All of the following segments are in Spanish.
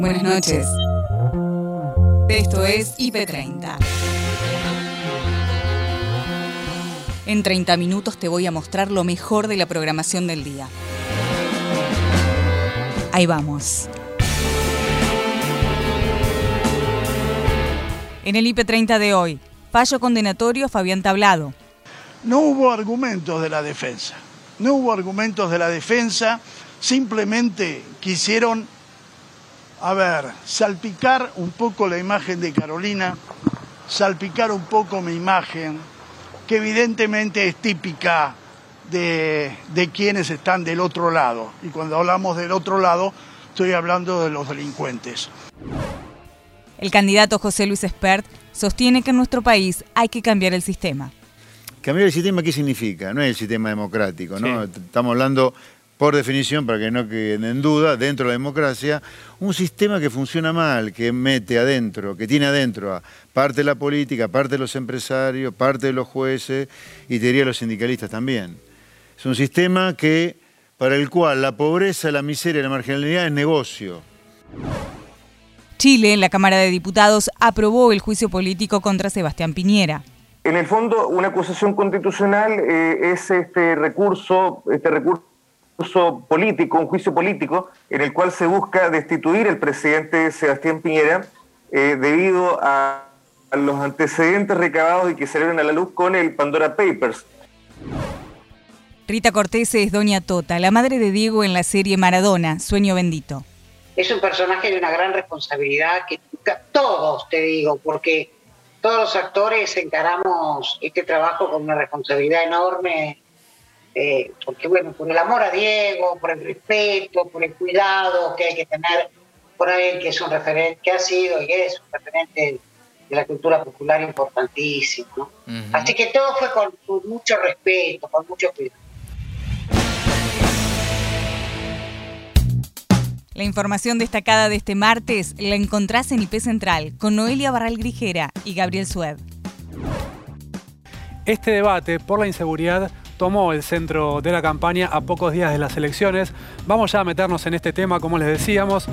Buenas noches. Esto es IP30. En 30 minutos te voy a mostrar lo mejor de la programación del día. Ahí vamos. En el IP30 de hoy, fallo condenatorio Fabián Tablado. No hubo argumentos de la defensa. No hubo argumentos de la defensa. Simplemente quisieron a ver, salpicar un poco la imagen de Carolina, salpicar un poco mi imagen, que evidentemente es típica de, quienes están del otro lado. Y cuando hablamos del otro lado, estoy hablando de los delincuentes. El candidato José Luis Espert sostiene que en nuestro país hay que cambiar el sistema. ¿Cambiar el sistema qué significa? No es el sistema democrático, ¿no? Estamos hablando por definición, para que no queden en duda, dentro de la democracia, un sistema que funciona mal, que mete adentro, que tiene adentro a parte de la política, parte de los empresarios, parte de los jueces y te diría los sindicalistas también. Es un sistema que, para el cual la pobreza, la miseria y la marginalidad es negocio. Chile, en la Cámara de Diputados, aprobó el juicio político contra Sebastián Piñera. En el fondo, una acusación constitucional eh, es este recurso, este recurso político, un juicio político, en el cual se busca destituir al presidente Sebastián Piñera eh, debido a, los antecedentes recabados y que salieron a la luz con el Pandora Papers. Rita Cortés es Doña Tota, la madre de Diego en la serie Maradona, Sueño Bendito. Es un personaje de una gran responsabilidad que todos, te digo, porque todos los actores encaramos este trabajo con una responsabilidad enorme eh, porque bueno, por el amor a Diego, por el respeto, por el cuidado que hay que tener por él, que es un referente, que ha sido y es un referente de la cultura popular importantísimo. Así que todo fue con, mucho respeto, con mucho cuidado. La información destacada de este martes la encontrás en IP Central con Noelia Barral Grijera y Gabriel Sued. Este debate por la inseguridad tomó el centro de la campaña a pocos días de las elecciones. Vamos ya a meternos en este tema, como les decíamos,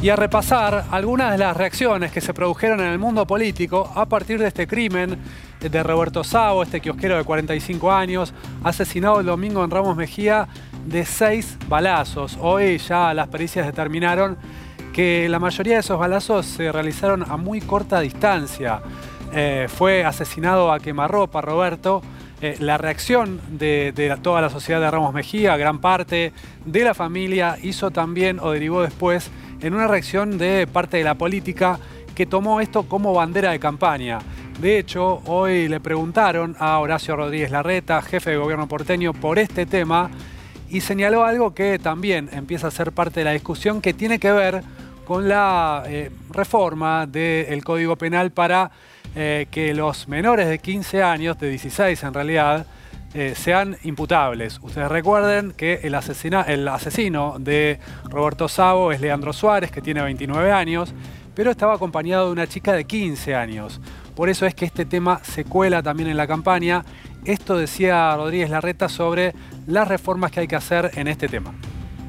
y a repasar algunas de las reacciones que se produjeron en el mundo político a partir de este crimen de Roberto Savo, este kiosquero de 45 años, asesinado el domingo en Ramos Mejía de seis balazos. Hoy ya las pericias determinaron que la mayoría de esos balazos se realizaron a muy corta distancia. Eh, fue asesinado a quemarropa Roberto eh, la reacción de, toda la sociedad de Ramos Mejía, gran parte de la familia, hizo también o derivó después en una reacción de parte de la política que tomó esto como bandera de campaña. De hecho, hoy le preguntaron a Horacio Rodríguez Larreta, jefe de gobierno porteño, por este tema y señaló algo que también empieza a ser parte de la discusión que tiene que ver con la eh, reforma del Código Penal para eh, que los menores de 15 años, de 16 en realidad, eh, sean imputables. Ustedes recuerden que el, el asesino de Roberto Savo es Leandro Suárez, que tiene 29 años, pero estaba acompañado de una chica de 15 años. Por eso es que este tema se cuela también en la campaña. Esto decía Rodríguez Larreta sobre las reformas que hay que hacer en este tema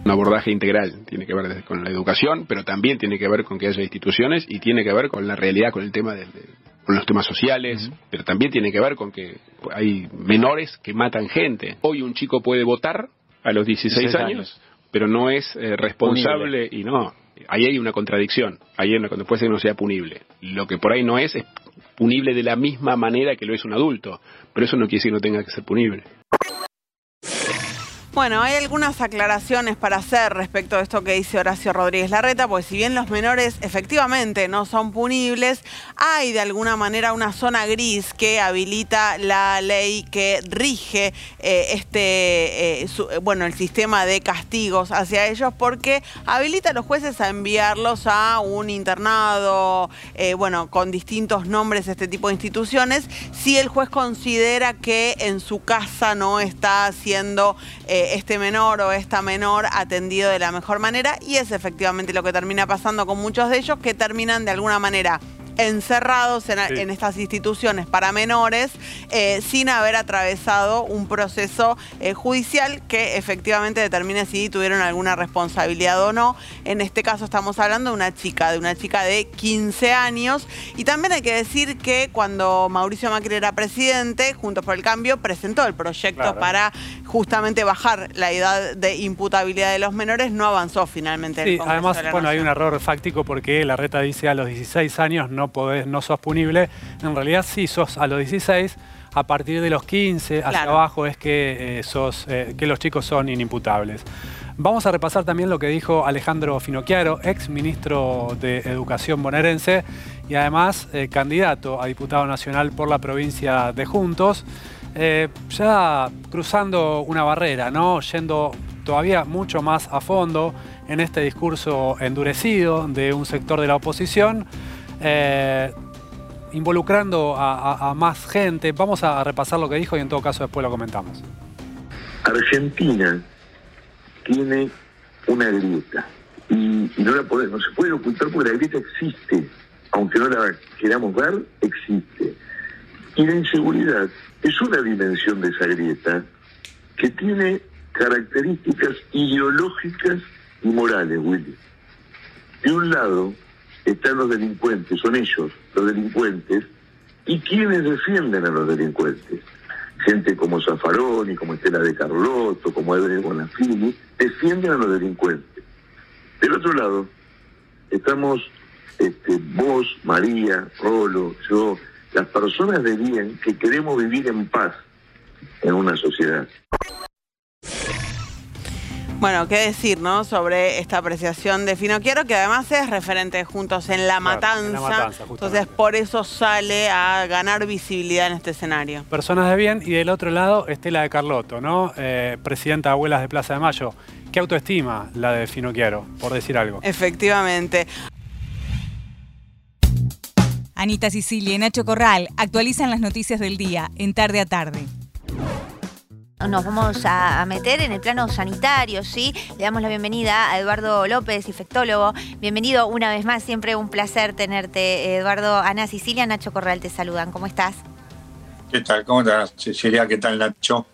un abordaje integral. Tiene que ver con la educación, pero también tiene que ver con que haya instituciones y tiene que ver con la realidad, con el tema de, con los temas sociales, pero también tiene que ver con que hay menores que matan gente. Hoy un chico puede votar a los 16, años, pero no es eh, responsable y no. Ahí hay una contradicción, ahí hay una, puede ser que no sea punible. Lo que por ahí no es es punible de la misma manera que lo es un adulto, pero eso no quiere decir que no tenga que ser punible. Bueno, hay algunas aclaraciones para hacer respecto a esto que dice Horacio Rodríguez Larreta, pues si bien los menores efectivamente no son punibles, hay de alguna manera una zona gris que habilita la ley que rige eh, este, eh, bueno, el sistema de castigos hacia ellos, porque habilita a los jueces a enviarlos a un internado, eh, bueno, con distintos nombres, este tipo de instituciones, si el juez considera que en su casa no está haciendo este menor o esta menor atendido de la mejor manera. Y es efectivamente lo que termina pasando con muchos de ellos que terminan de alguna manera encerrados en, estas instituciones para menores eh, sin haber atravesado un proceso eh, judicial que efectivamente determine si tuvieron alguna responsabilidad o no. En este caso estamos hablando de una chica, de una chica de 15 años. Y también hay que decir que cuando Mauricio Macri era presidente, Juntos por el Cambio presentó el proyecto para justamente bajar la edad de imputabilidad de los menores, no avanzó finalmente. Sí, además, bueno, hay un error fáctico porque la reta dice a los 16 años no podés, no sos punible. En realidad sí sos a los 16 a partir de los 15 hacia abajo es que, eh, sos, eh, que los chicos son inimputables. Vamos a repasar también lo que dijo Alejandro Finocchiaro, ex ministro de Educación bonaerense y además eh, candidato a diputado nacional por la provincia de Juntos. ya cruzando una barrera, ¿no? Yendo todavía mucho más a fondo en este discurso endurecido de un sector de la oposición involucrando a, más gente. Vamos a repasar lo que dijo y en todo caso después lo comentamos. Argentina tiene una grieta y, no, la no se puede ocultar porque la grieta existe, aunque no la queramos ver, existe. Y la inseguridad es una dimensión de esa grieta que tiene características ideológicas y morales, Willy. De un lado, están los delincuentes, son ellos los delincuentes, y quienes defienden a los delincuentes. Gente como Zaffaroni, como Estela de Carlotto, como Edwin Bonafini, defienden a los delincuentes. Del otro lado, estamos este, vos, María, Rolo, yo, las personas de bien que queremos vivir en paz en una sociedad. Bueno, qué decir, ¿no? Sobre esta apreciación de Fino Quiero, que además es referente Juntos en la Matanza. entonces, por eso sale a ganar visibilidad en este escenario. Personas de bien y del otro lado, Estela de Carlotto, ¿no? Eh, presidenta de Abuelas de Plaza de Mayo. ¿Qué autoestima la de Fino Quiero, por decir algo? Efectivamente. Anita Sicilia y Nacho Corral actualizan las noticias del día en tarde a tarde nos vamos a meter en el plano sanitario, ¿sí? Le damos la bienvenida a Eduardo López, infectólogo. Bienvenido una vez más, siempre un placer tenerte, Eduardo. Ana Sicilia, Nacho Corral te saludan. ¿Cómo estás? ¿Qué tal? ¿Cómo estás, Cecilia? ¿Qué tal, Nacho?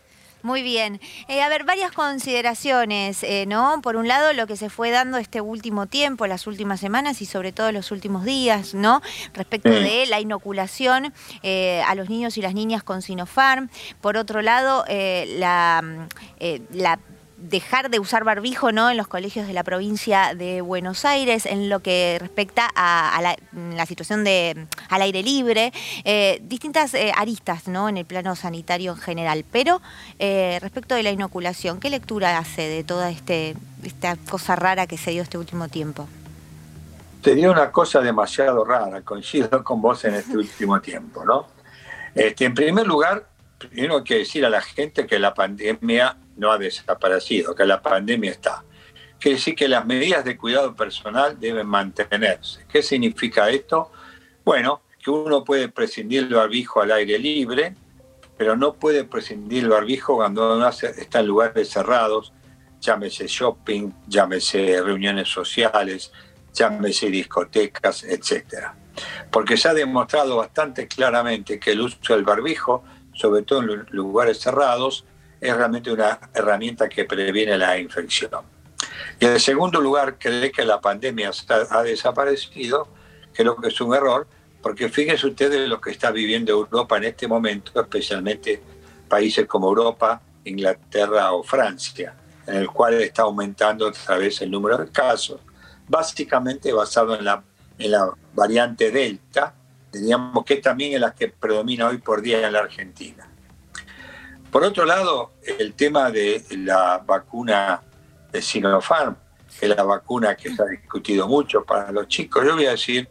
Muy bien. Eh, a ver, varias consideraciones, eh, ¿no? Por un lado, lo que se fue dando este último tiempo, las últimas semanas y sobre todo los últimos días, ¿no? Respecto de la inoculación eh, a los niños y las niñas con Sinopharm. Por otro lado, la, la dejar de usar barbijo ¿no? en los colegios de la provincia de Buenos Aires en lo que respecta a, la, situación de al aire libre, eh, distintas eh, aristas ¿no? en el plano sanitario en general. Pero eh, respecto de la inoculación, ¿qué lectura hace de toda este, esta cosa rara que se dio este último tiempo? Se dio una cosa demasiado rara, coincido con vos en este último tiempo, ¿no? Este, en primer lugar, primero hay que decir a la gente que la pandemia no ha desaparecido, que la pandemia está. Quiere decir que las medidas de cuidado personal deben mantenerse. ¿Qué significa esto? Bueno, que uno puede prescindir del barbijo al aire libre, pero no puede prescindir del barbijo cuando uno está en lugares cerrados, llámese shopping, llámese reuniones sociales, llámese discotecas, etc. Porque se ha demostrado bastante claramente que el uso del barbijo, sobre todo en lugares cerrados, es realmente una herramienta que previene la infección. Y en segundo lugar, cree que la pandemia ha desaparecido, creo que es un error, porque fíjense ustedes lo que está viviendo Europa en este momento, especialmente países como Europa, Inglaterra o Francia, en el cual está aumentando otra vez el número de casos, básicamente basado en la, en la variante Delta, diríamos que también es la que predomina hoy por día en la Argentina. Por otro lado, el tema de la vacuna de Sinopharm, que es la vacuna que se ha discutido mucho para los chicos, yo voy a decir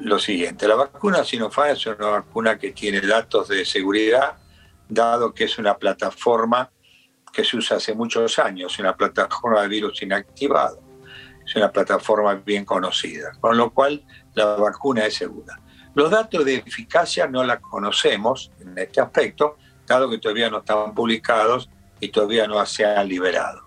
lo siguiente. La vacuna Sinopharm es una vacuna que tiene datos de seguridad, dado que es una plataforma que se usa hace muchos años, una plataforma de virus inactivado. Es una plataforma bien conocida, con lo cual la vacuna es segura. Los datos de eficacia no la conocemos en este aspecto, que todavía no estaban publicados y todavía no se han liberado.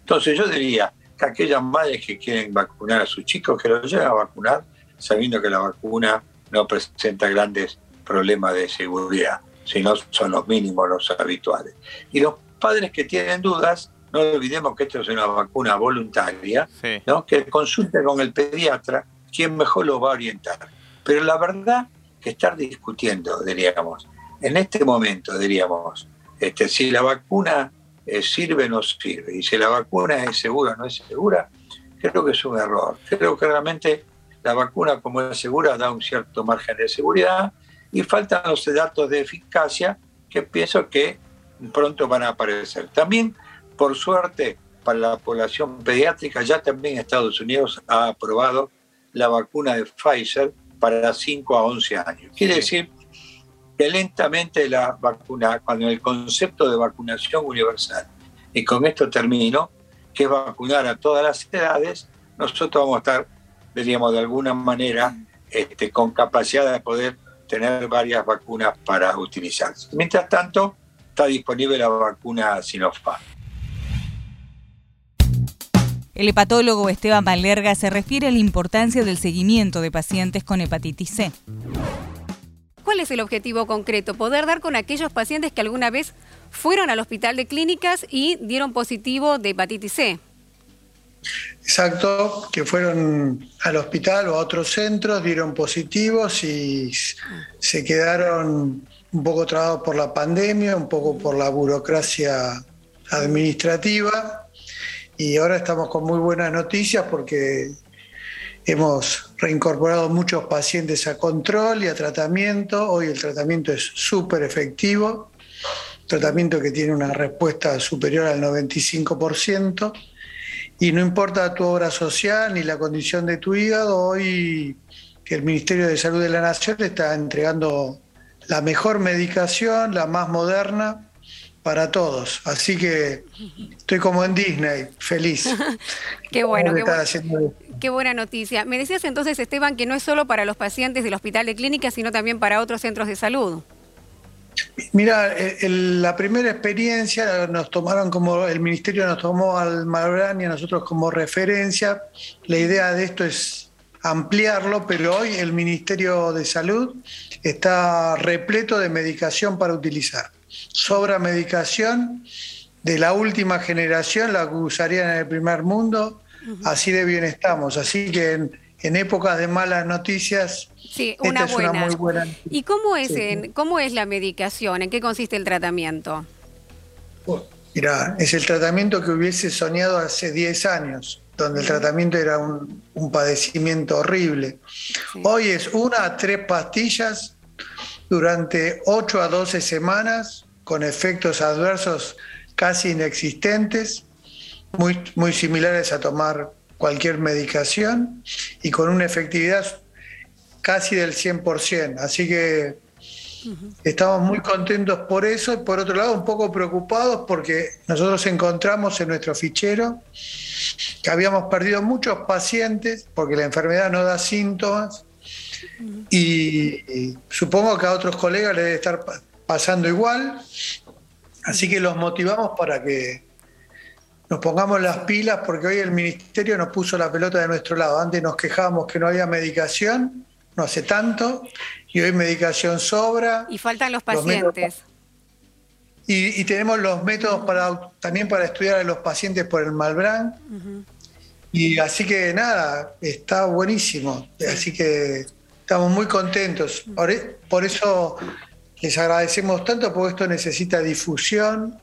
Entonces yo diría que aquellas madres que quieren vacunar a sus chicos, que los lleven a vacunar, sabiendo que la vacuna no presenta grandes problemas de seguridad, sino son los mínimos, los habituales. Y los padres que tienen dudas, no olvidemos que esto es una vacuna voluntaria, ¿no? que consulte con el pediatra quien mejor lo va a orientar. Pero la verdad que estar discutiendo, diríamos, en este momento, diríamos, este, si la vacuna eh, sirve o no sirve, y si la vacuna es segura o no es segura, creo que es un error. Creo que realmente la vacuna, como es segura, da un cierto margen de seguridad y faltan los datos de eficacia que pienso que pronto van a aparecer. También, por suerte, para la población pediátrica, ya también Estados Unidos ha aprobado la vacuna de Pfizer para 5 a 11 años. Quiere decir que lentamente la vacuna, cuando el concepto de vacunación universal, y con esto termino, que es vacunar a todas las edades, nosotros vamos a estar, diríamos, de alguna manera este, con capacidad de poder tener varias vacunas para utilizar. Mientras tanto, está disponible la vacuna Sinopharm. El hepatólogo Esteban Valerga se refiere a la importancia del seguimiento de pacientes con hepatitis C. ¿Cuál es el objetivo concreto? Poder dar con aquellos pacientes que alguna vez fueron al hospital de clínicas y dieron positivo de hepatitis C. Exacto, que fueron al hospital o a otros centros, dieron positivos y se quedaron un poco trabados por la pandemia, un poco por la burocracia administrativa. Y ahora estamos con muy buenas noticias porque Hemos reincorporado muchos pacientes a control y a tratamiento. Hoy el tratamiento es súper efectivo, tratamiento que tiene una respuesta superior al 95%. Y no importa tu obra social ni la condición de tu hígado, hoy el Ministerio de Salud de la Nación está entregando la mejor medicación, la más moderna, para todos. Así que estoy como en Disney, feliz. qué bueno, qué, buena noticia. Me decías entonces, Esteban, que no es solo para los pacientes del hospital de clínica, sino también para otros centros de salud. Mira, la primera experiencia nos tomaron como, el ministerio nos tomó al Malbrán y a nosotros como referencia. La idea de esto es ampliarlo, pero hoy el Ministerio de Salud está repleto de medicación para utilizar sobra medicación de la última generación, la que usarían en el primer mundo, así de bien estamos. Así que en, épocas de malas noticias, sí, una esta buena. es una muy buena. ¿Y cómo es, cómo es la medicación? ¿En qué consiste el tratamiento? mira, es el tratamiento que hubiese soñado hace 10 años, donde el tratamiento era un, padecimiento horrible. Hoy es una a tres pastillas durante 8 a 12 semanas con efectos adversos casi inexistentes, muy, muy similares a tomar cualquier medicación y con una efectividad casi del 100%. Así que estamos muy contentos por eso. Y por otro lado un poco preocupados porque nosotros encontramos en nuestro fichero que habíamos perdido muchos pacientes porque la enfermedad no da síntomas y, supongo que a otros colegas les debe estar pasando igual. Así que los motivamos para que nos pongamos las pilas porque hoy el ministerio nos puso la pelota de nuestro lado. Antes nos quejábamos que no había medicación, no hace tanto, y hoy medicación sobra. Y faltan los pacientes. y, tenemos los métodos para también para estudiar a los pacientes por el Malbrán. Y así que nada, está buenísimo. Así que estamos muy contentos. Por eso les agradecemos tanto porque esto necesita difusión.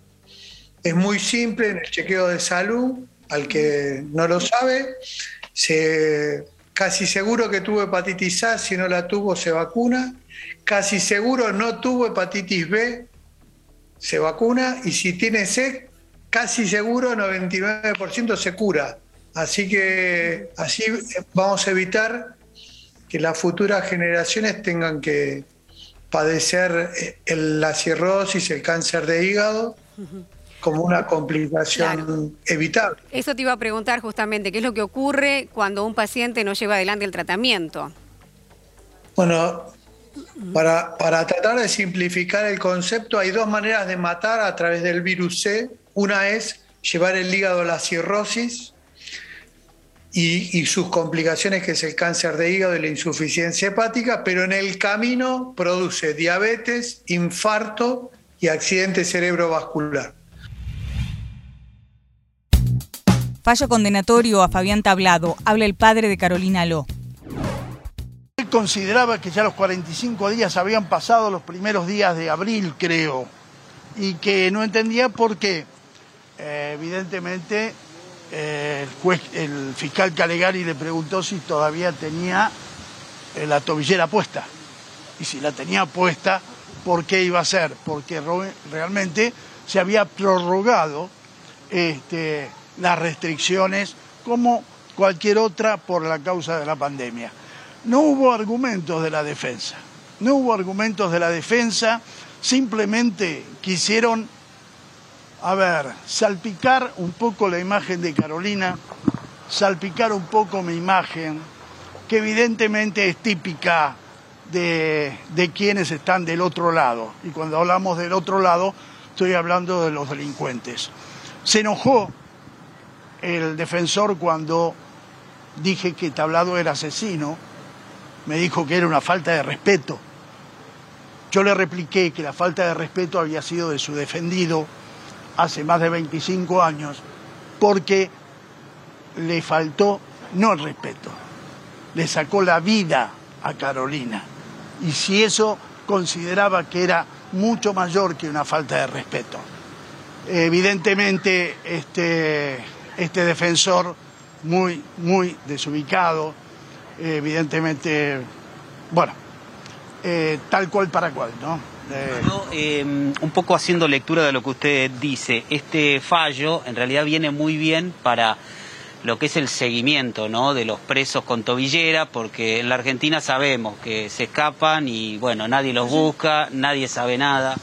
Es muy simple en el chequeo de salud, al que no lo sabe, se, casi seguro que tuvo hepatitis A, si no la tuvo se vacuna, casi seguro no tuvo hepatitis B, se vacuna, y si tiene C, casi seguro 99% se cura. Así que así vamos a evitar que las futuras generaciones tengan que, padecer eh, la cirrosis, el cáncer de hígado, como una complicación evitable. Eso te iba a preguntar justamente, ¿qué es lo que ocurre cuando un paciente no lleva adelante el tratamiento? Bueno, para, para tratar de simplificar el concepto, hay dos maneras de matar a través del virus C. Una es llevar el hígado a la cirrosis y, sus complicaciones, que es el cáncer de hígado y la insuficiencia hepática, pero en el camino produce diabetes, infarto y accidente cerebrovascular. Fallo condenatorio a Fabián Tablado. Habla el padre de Carolina Ló. Él consideraba que ya los 45 días habían pasado los primeros días de abril, creo, y que no entendía por qué. Eh, evidentemente el, juez, el fiscal Calegari le preguntó si todavía tenía eh, la tobillera puesta. Y si la tenía puesta, ¿por qué iba a ser? Porque realmente se había prorrogado este, las restricciones como cualquier otra por la causa de la pandemia. No hubo argumentos de la defensa, no hubo argumentos de la defensa, simplemente quisieron a ver, salpicar un poco la imagen de Carolina, salpicar un poco mi imagen, que evidentemente es típica de, quienes están del otro lado. Y cuando hablamos del otro lado, estoy hablando de los delincuentes. Se enojó el defensor cuando dije que Tablado era asesino, me dijo que era una falta de respeto. Yo le repliqué que la falta de respeto había sido de su defendido, hace más de 25 años, porque le faltó no el respeto, le sacó la vida a Carolina. Y si eso consideraba que era mucho mayor que una falta de respeto. Evidentemente, este, este defensor muy, muy desubicado, evidentemente, bueno, eh, tal cual para cual, ¿no? Em, un poco haciendo lectura de lo que usted dice, este fallo en realidad viene muy bien para lo que es el seguimiento ¿no? de los presos con tobillera, porque en la Argentina sabemos que se escapan y bueno, nadie los busca, nadie sabe nada.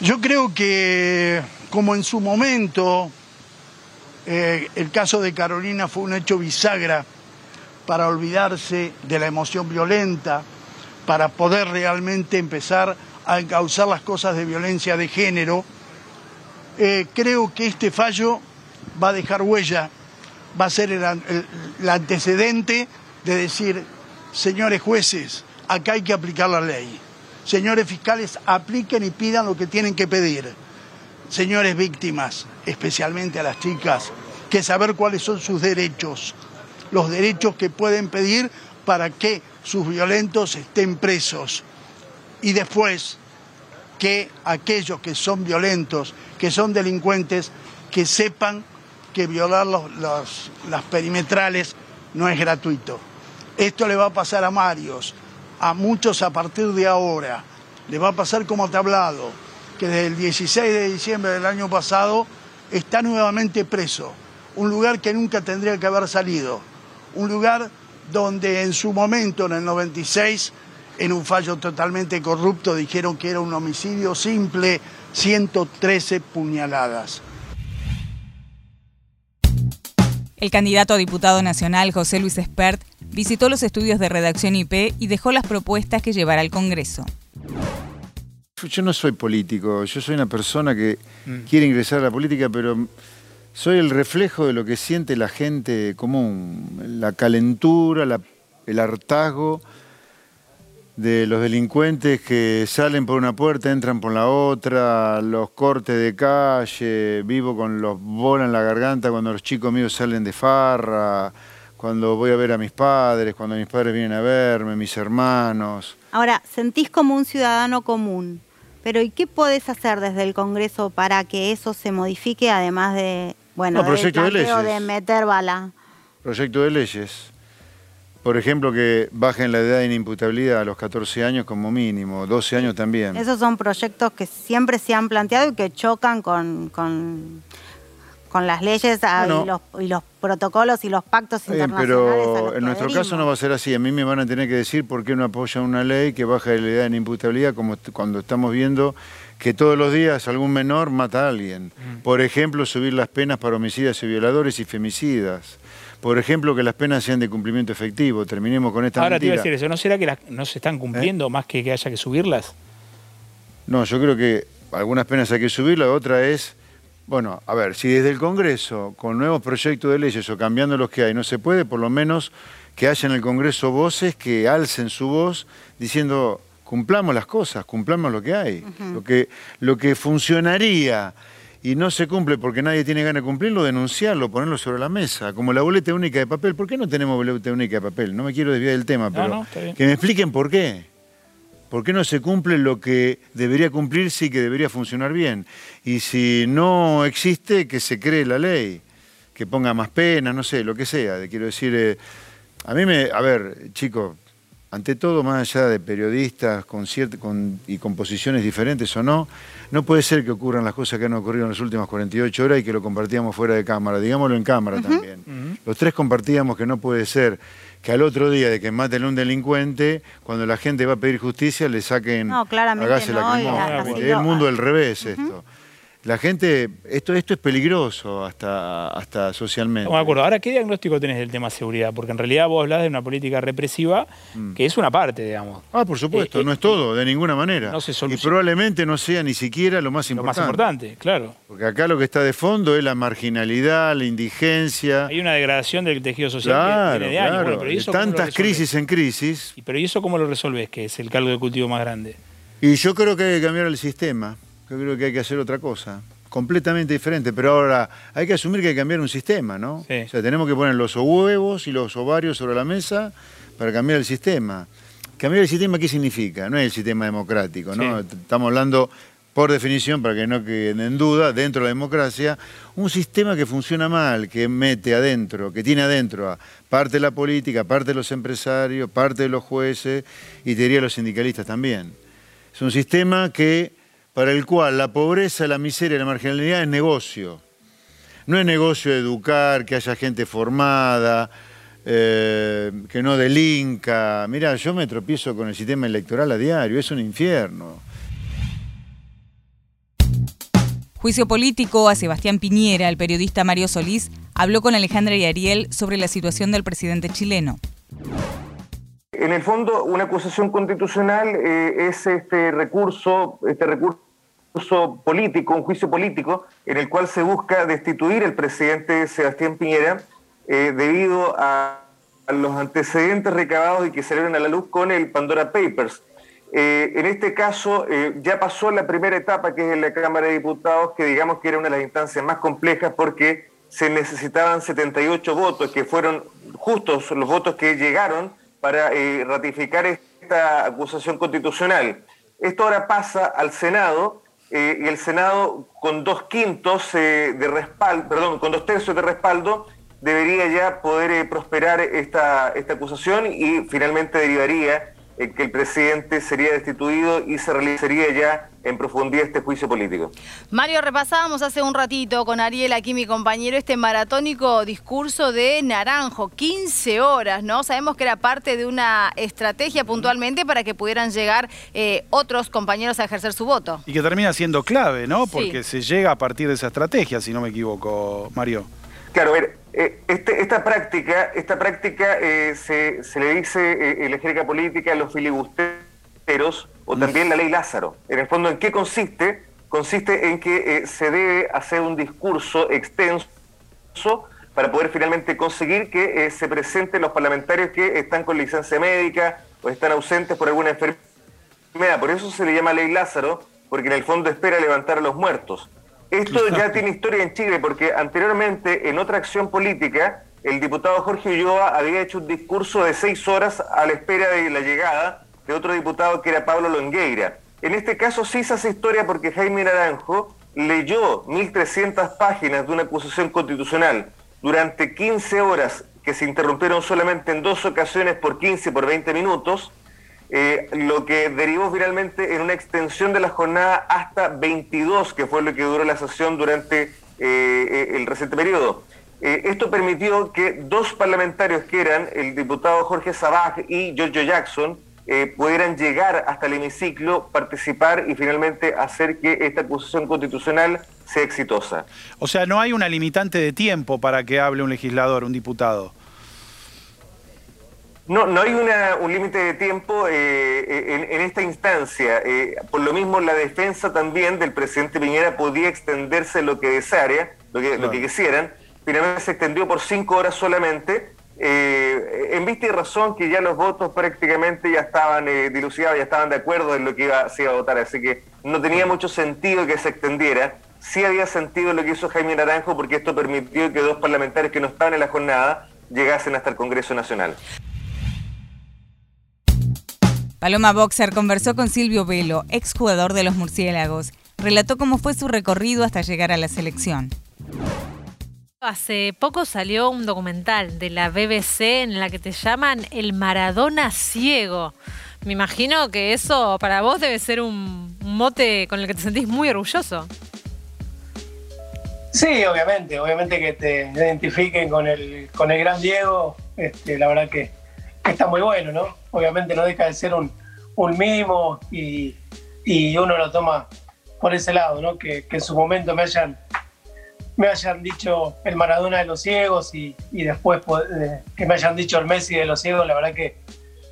Yo creo que como en su momento eh, el caso de Carolina fue un hecho bisagra para olvidarse de la emoción violenta, para poder realmente empezar a encauzar las cosas de violencia de género, eh, creo que este fallo va a dejar huella, va a ser el, antecedente de decir, señores jueces, acá hay que aplicar la ley. Señores fiscales, apliquen y pidan lo que tienen que pedir. Señores víctimas, especialmente a las chicas, que saber cuáles son sus derechos, los derechos que pueden pedir para que sus violentos estén presos y después que aquellos que son violentos, que son delincuentes, que sepan que violar las perimetrales no es gratuito. Esto le va a pasar a Marios, a muchos a partir de ahora. Le va a pasar como tablado, que desde el 16 de diciembre del año pasado está nuevamente preso. Un lugar que nunca tendría que haber salido. Un lugar donde en su momento, en el 96, en un fallo totalmente corrupto dijeron que era un homicidio simple, 113 puñaladas. El candidato a diputado nacional, José Luis Espert, visitó los estudios de redacción IP y dejó las propuestas que llevará al Congreso. Yo no soy político, yo soy una persona que mm. quiere ingresar a la política, pero soy el reflejo de lo que siente la gente común, la calentura, el hartazgo de los delincuentes que salen por una puerta, entran por la otra, los cortes de calle, vivo con los bolas en la garganta cuando los chicos míos salen de farra, cuando voy a ver a mis padres, cuando mis padres vienen a verme, mis hermanos. Ahora, sentís como un ciudadano común, pero ¿y qué podés hacer desde el Congreso para que eso se modifique, además de, bueno, proyecto de, leyes. de meter bala? Proyecto de leyes por ejemplo, que bajen la edad de inimputabilidad a los 14 años como mínimo, 12 años también. Esos son proyectos que siempre se han planteado y que chocan con, con, las leyes y, los, protocolos y los pactos internacionales. Pero en nuestro caso no va a ser así. A mí me van a tener que decir por qué no apoyan una ley que baja la edad de inimputabilidad como cuando estamos viendo que todos los días algún menor mata a alguien. Mm. Por ejemplo, subir las penas para homicidas y violadores y femicidas por ejemplo, que las penas sean de cumplimiento efectivo. Terminemos con esta Ahora te iba a decir eso, ¿no será que no se están cumpliendo ¿Eh? más que que haya que subirlas? No, yo creo que algunas penas hay que subirlas, otra es Bueno, a ver, si desde el Congreso, con nuevos proyectos de leyes o cambiando los que hay, no se puede, por lo menos que haya en el Congreso voces que alcen su voz diciendo cumplamos las cosas, cumplamos lo que hay. lo, que, lo que funcionaría y no se cumple porque nadie tiene ganas de cumplirlo, denunciarlo, ponerlo sobre la mesa, como la boleta única de papel. ¿Por qué no tenemos boleta única de papel? No me quiero desviar del tema, pero que me expliquen por qué. ¿Por qué no se cumple lo que debería cumplirse y que debería funcionar bien? Y si no existe, que se cree la ley, que ponga más pena, no sé, lo que sea. Quiero decir, eh, a mí me, a ver, chicos, ante todo, más allá de periodistas con, con y con posiciones diferentes o no, no puede ser que ocurran las cosas que han ocurrido en las últimas 48 horas y que lo compartíamos fuera de cámara, digámoslo en cámara también. Los tres compartíamos que no puede ser que al otro día de que maten a un delincuente, cuando la gente va a pedir justicia, le saquen no, claramente la Es el mundo al revés esto. La gente, esto, esto es peligroso hasta, hasta socialmente. de acuerdo. Ahora, ¿qué diagnóstico tenés del tema seguridad? Porque en realidad vos hablas de una política represiva mm. que es una parte, digamos. Ah, por supuesto, eh, no es todo, de ninguna manera. No se y probablemente no sea ni siquiera lo más importante. Lo más importante, claro. Porque acá lo que está de fondo es la marginalidad, la indigencia. Hay una degradación del tejido social claro, que viene de años. pero Tantas crisis en crisis. ¿Y pero ¿y eso cómo lo resolves? Que es el caldo de cultivo más grande. Y yo creo que hay que cambiar el sistema. Yo creo que hay que hacer otra cosa, completamente diferente, pero ahora hay que asumir que hay que cambiar un sistema, ¿no? O sea, tenemos que poner los huevos y los ovarios sobre la mesa para cambiar el sistema. Cambiar el sistema, ¿qué significa? No es el sistema democrático, ¿no? Estamos hablando, por definición, para que no queden en duda, dentro de la democracia, un sistema que funciona mal, que mete adentro, que tiene adentro a parte de la política, parte de los empresarios, parte de los jueces y te diría los sindicalistas también. Es un sistema que para el cual la pobreza, la miseria y la marginalidad es negocio. No es negocio educar, que haya gente formada, eh, que no delinca. Mira, yo me tropiezo con el sistema electoral a diario, es un infierno. Juicio político a Sebastián Piñera, el periodista Mario Solís, habló con Alejandra y Ariel sobre la situación del presidente chileno. En el fondo, una acusación constitucional eh, es este recurso, este recurso político, un juicio político, en el cual se busca destituir el presidente Sebastián Piñera eh, debido a, los antecedentes recabados y que salieron a la luz con el Pandora Papers. Eh, en este caso eh, ya pasó la primera etapa, que es en la Cámara de Diputados, que digamos que era una de las instancias más complejas porque se necesitaban 78 votos, que fueron justos los votos que llegaron para ratificar esta acusación constitucional. Esto ahora pasa al Senado eh, y el Senado con dos quintos eh, de respaldo, perdón, con dos tercios de respaldo, debería ya poder eh, prosperar esta, esta acusación y finalmente derivaría que el presidente sería destituido y se realizaría ya en profundidad este juicio político. Mario, repasábamos hace un ratito con Ariel, aquí mi compañero, este maratónico discurso de Naranjo, 15 horas, ¿no? Sabemos que era parte de una estrategia puntualmente para que pudieran llegar eh, otros compañeros a ejercer su voto. Y que termina siendo clave, ¿no? Porque se llega a partir de esa estrategia, si no me equivoco, Mario. Claro, a ver, eh, este, esta práctica, esta práctica eh, se, le dice eh, en la jerga política a los filibusteros o también la ley Lázaro. En el fondo, ¿en qué consiste? Consiste en que se debe hacer un discurso extenso para poder finalmente conseguir que se presenten los parlamentarios que están con licencia médica o están ausentes por alguna enfermedad. Por eso se le llama ley Lázaro, porque en el fondo espera levantar a los muertos. Esto ya tiene historia en Chile porque anteriormente en otra acción política el diputado Jorge Ulloa había hecho un discurso de seis horas a la espera de la llegada de otro diputado que era Pablo Longueira. En este caso sí se hace historia porque Jaime Naranjo leyó 1.300 páginas de una acusación constitucional durante 15 horas que se interrumpieron solamente en dos ocasiones por 15 por 20 minutos eh, lo que derivó finalmente en una extensión de la jornada hasta 22, que fue lo que duró la sesión durante eh, eh, el reciente periodo. esto permitió que dos parlamentarios, que eran el diputado Jorge Sabaj y Giorgio Jackson, pudieran llegar hasta el hemiciclo, participar y finalmente hacer que esta acusación constitucional sea exitosa. O sea, no hay una limitante de tiempo para que hable un legislador, un diputado. No, no hay un límite de tiempo eh, en, esta instancia. Eh, por lo mismo, la defensa también del presidente Piñera podía extenderse lo que deseara, lo que, lo que quisieran. Finalmente se extendió por cinco horas solamente. Eh, en vista y razón que ya los votos prácticamente ya estaban dilucidados, ya estaban de acuerdo en lo que iba, se iba a votar, así que no tenía mucho sentido que se extendiera. Sí había sentido lo que hizo Jaime Naranjo porque esto permitió que dos parlamentarios que no estaban en la jornada llegasen hasta el Congreso Nacional. Paloma Boxer conversó con Silvio Velo, exjugador de los Murciélagos. Relató cómo fue su recorrido hasta llegar a la selección. Hace poco salió un documental de la BBC en la que te llaman El Maradona Ciego. Me imagino que eso para vos debe ser un mote con el que te sentís muy orgulloso. Sí, obviamente, obviamente que te identifiquen con el, con el gran Diego, este, la verdad que está muy bueno, ¿no? Obviamente no deja de ser un, mimo y, uno lo toma por ese lado, ¿no? Que, en su momento me hayan, me hayan dicho el Maradona de los ciegos y, después eh, que me hayan dicho el Messi de los ciegos, la verdad que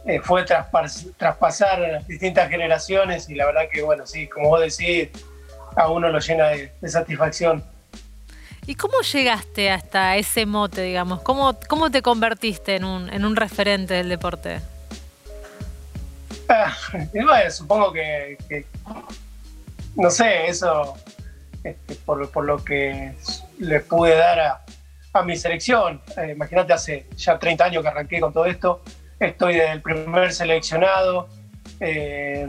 eh, fue traspasar distintas generaciones y la verdad que, bueno, sí, como vos decís, a uno lo llena de satisfacción ¿Y cómo llegaste hasta ese mote, digamos? ¿Cómo, cómo te convertiste en un, en un referente del deporte? Ah, supongo que, no sé, eso este, por, por, lo que le pude dar a, a mi selección. Eh, imagínate, hace ya 30 años que arranqué con todo esto, estoy del primer seleccionado, eh,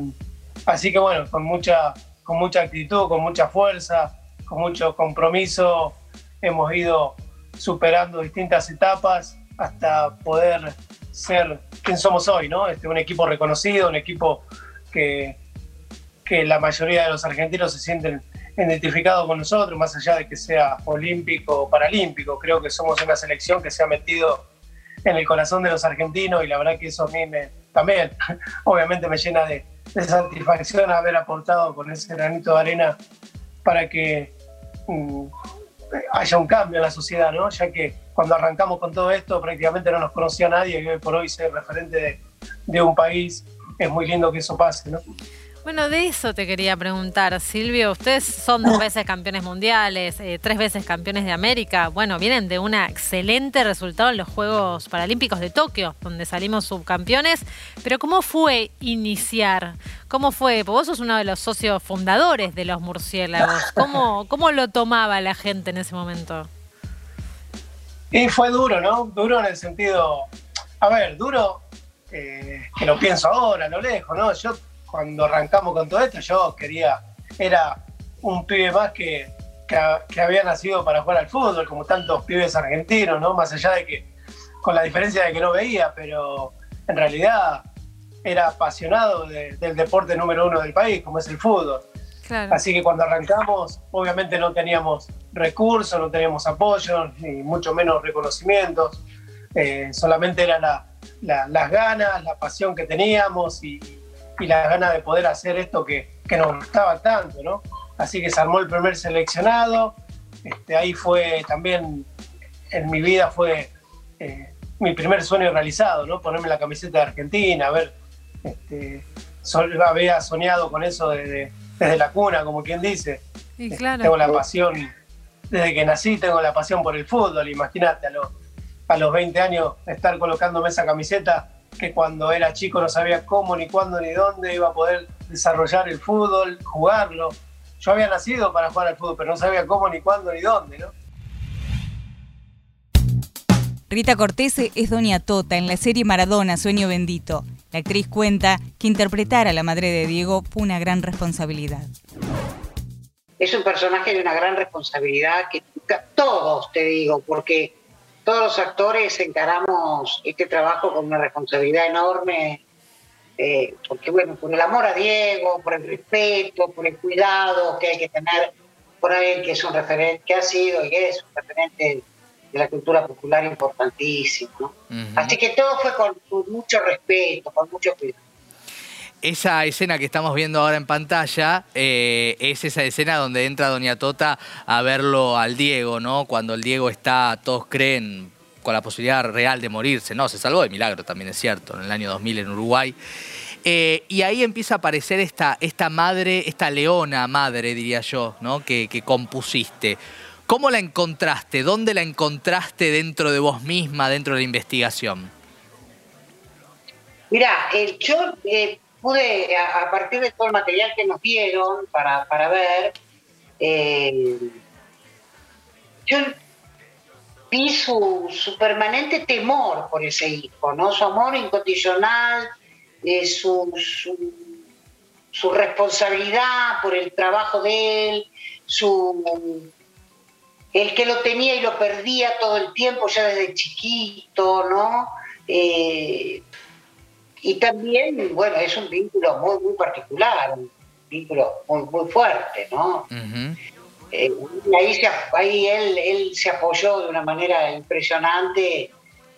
así que bueno, con mucha, con mucha actitud, con mucha fuerza, con mucho compromiso hemos ido superando distintas etapas hasta poder ser quien somos hoy, ¿no? Este, un equipo reconocido, un equipo que, que la mayoría de los argentinos se sienten identificados con nosotros, más allá de que sea olímpico o paralímpico. Creo que somos una selección que se ha metido en el corazón de los argentinos y la verdad que eso a mí me, también, obviamente, me llena de, de satisfacción haber aportado con ese granito de arena para que mm, haya un cambio en la sociedad, ¿no? Ya que cuando arrancamos con todo esto prácticamente no nos conocía nadie y hoy por hoy ser referente de, de un país es muy lindo que eso pase, ¿no? Bueno, de eso te quería preguntar, Silvio. Ustedes son dos veces campeones mundiales, eh, tres veces campeones de América. Bueno, vienen de un excelente resultado en los Juegos Paralímpicos de Tokio, donde salimos subcampeones. Pero ¿cómo fue iniciar? ¿Cómo fue? Porque vos sos uno de los socios fundadores de los murciélagos. ¿Cómo, cómo lo tomaba la gente en ese momento? Y fue duro, ¿no? Duro en el sentido. A ver, duro eh, que lo pienso ahora, lo lejos, ¿no? Yo cuando arrancamos con todo esto, yo quería, era un pibe más que, que, había nacido para jugar al fútbol, como tantos pibes argentinos, ¿no? Más allá de que, con la diferencia de que no veía, pero en realidad era apasionado del deporte número uno del país, como es el fútbol. Así que cuando arrancamos, obviamente no teníamos recursos, no teníamos apoyo, ni mucho menos reconocimientos. Eh, solamente eran las ganas, la pasión que teníamos y, y la ganas de poder hacer esto que, que, nos gustaba tanto, ¿no? Así que se armó el primer seleccionado, este, ahí fue también, en mi vida fue eh, mi primer sueño realizado, ¿no? Ponerme la camiseta de Argentina, a ver, este, había soñado con eso desde, desde la cuna, como quien dice. Y claro. Tengo la pasión, desde que nací tengo la pasión por el fútbol, imagínate, a, a los 20 años estar colocándome esa camiseta que cuando era chico no sabía cómo, ni cuándo, ni dónde iba a poder desarrollar el fútbol, jugarlo. Yo había nacido para jugar al fútbol, pero no sabía cómo, ni cuándo, ni dónde, ¿no? Rita Cortese es Doña Tota en la serie Maradona, Sueño Bendito. La actriz cuenta que interpretar a la madre de Diego fue una gran responsabilidad. Es un personaje de una gran responsabilidad que todos, te digo, porque todos los actores encaramos este trabajo con una responsabilidad enorme, eh, porque bueno, por el amor a Diego, por el respeto, por el cuidado que hay que tener por alguien que es un referente, que ha sido y es un referente de la cultura popular importantísimo. Así que todo fue con, mucho respeto, con mucho cuidado. Esa escena que estamos viendo ahora en pantalla eh, es esa escena donde entra Doña Tota a verlo al Diego, ¿no? Cuando el Diego está, todos creen, con la posibilidad real de morirse, no, se salvó de milagro también es cierto, en el año 2000 en Uruguay. Eh, y ahí empieza a aparecer esta, esta madre, esta leona madre, diría yo, ¿no? que, compusiste. ¿Cómo la encontraste? ¿Dónde la encontraste dentro de vos misma, dentro de la investigación? Mira, eh, yo pude, a, partir de todo el material que nos dieron para, para ver, eh, yo vi su, su permanente temor por ese hijo, ¿no? Su amor incondicional, eh, su, su, su responsabilidad por el trabajo de él, su el que lo tenía y lo perdía todo el tiempo, ya desde chiquito, ¿no? Eh, y también, bueno, es un vínculo muy, muy particular, un vínculo muy, muy fuerte, ¿no? Eh, y ahí, se, ahí él, él se apoyó de una manera impresionante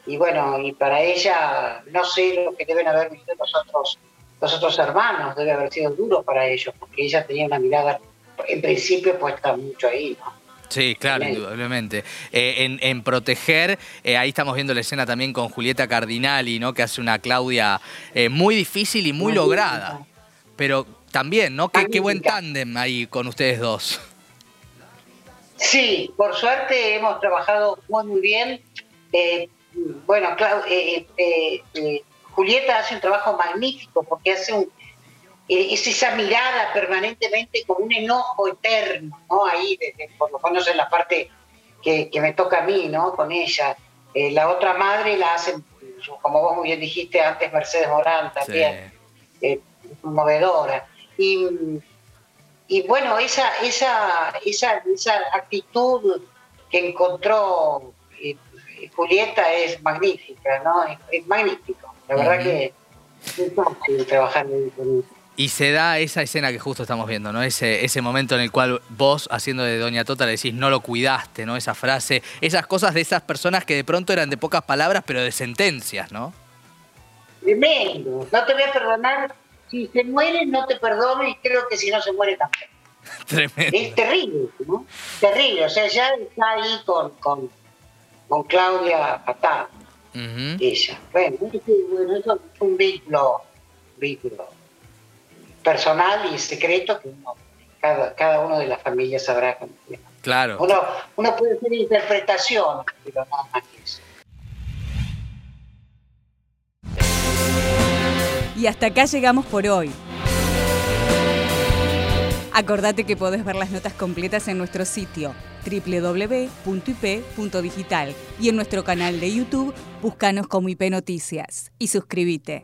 y bueno, y para ella, no sé lo que deben haber visto los otros, los otros hermanos, debe haber sido duro para ellos, porque ella tenía una mirada, en principio, puesta mucho ahí, ¿no? Sí, claro, indudablemente. Eh, en, en Proteger, eh, ahí estamos viendo la escena también con Julieta Cardinali, ¿no? Que hace una Claudia eh, muy difícil y muy lograda. Pero también, ¿no? Qué, qué buen tándem ahí con ustedes dos. Sí, por suerte hemos trabajado muy, muy bien. Eh, bueno, eh, eh, eh, Julieta hace un trabajo magnífico porque hace un, es esa mirada permanentemente con un enojo eterno, ¿no? Ahí, desde, por lo menos en la parte que, que me toca a mí, ¿no? Con ella. Eh, la otra madre la hace, como vos muy bien dijiste antes, Mercedes Morán también, eh, conmovedora. Y, y bueno, esa, esa, esa, esa actitud que encontró eh, Julieta es magnífica, ¿no? Es, es magnífico. La verdad que es fácil trabajar con ella. Y se da esa escena que justo estamos viendo, ¿no? Ese, ese momento en el cual vos, haciendo de Doña Tota, le decís, no lo cuidaste, ¿no? Esa frase, esas cosas de esas personas que de pronto eran de pocas palabras, pero de sentencias, ¿no? Tremendo. No te voy a perdonar. Si se muere, no te perdono y creo que si no se muere tampoco. Tremendo. Es terrible, ¿no? Terrible. O sea, ya está ahí con, con, con Claudia Patá, Ujú. ella. Bueno, bueno, eso es un vínculo, vínculo personal y secreto que uno, cada, cada uno de las familias sabrá. Claro. Uno, uno puede hacer interpretación, pero nada más que eso. Y hasta acá llegamos por hoy. Acordate que podés ver las notas completas en nuestro sitio www.ip.digital y en nuestro canal de YouTube, búscanos como IP Noticias y suscríbete.